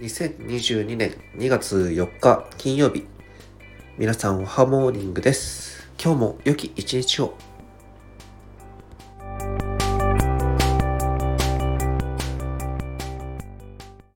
2022年2月4日金曜日。皆さんおはモーニングです。今日も良き一日を。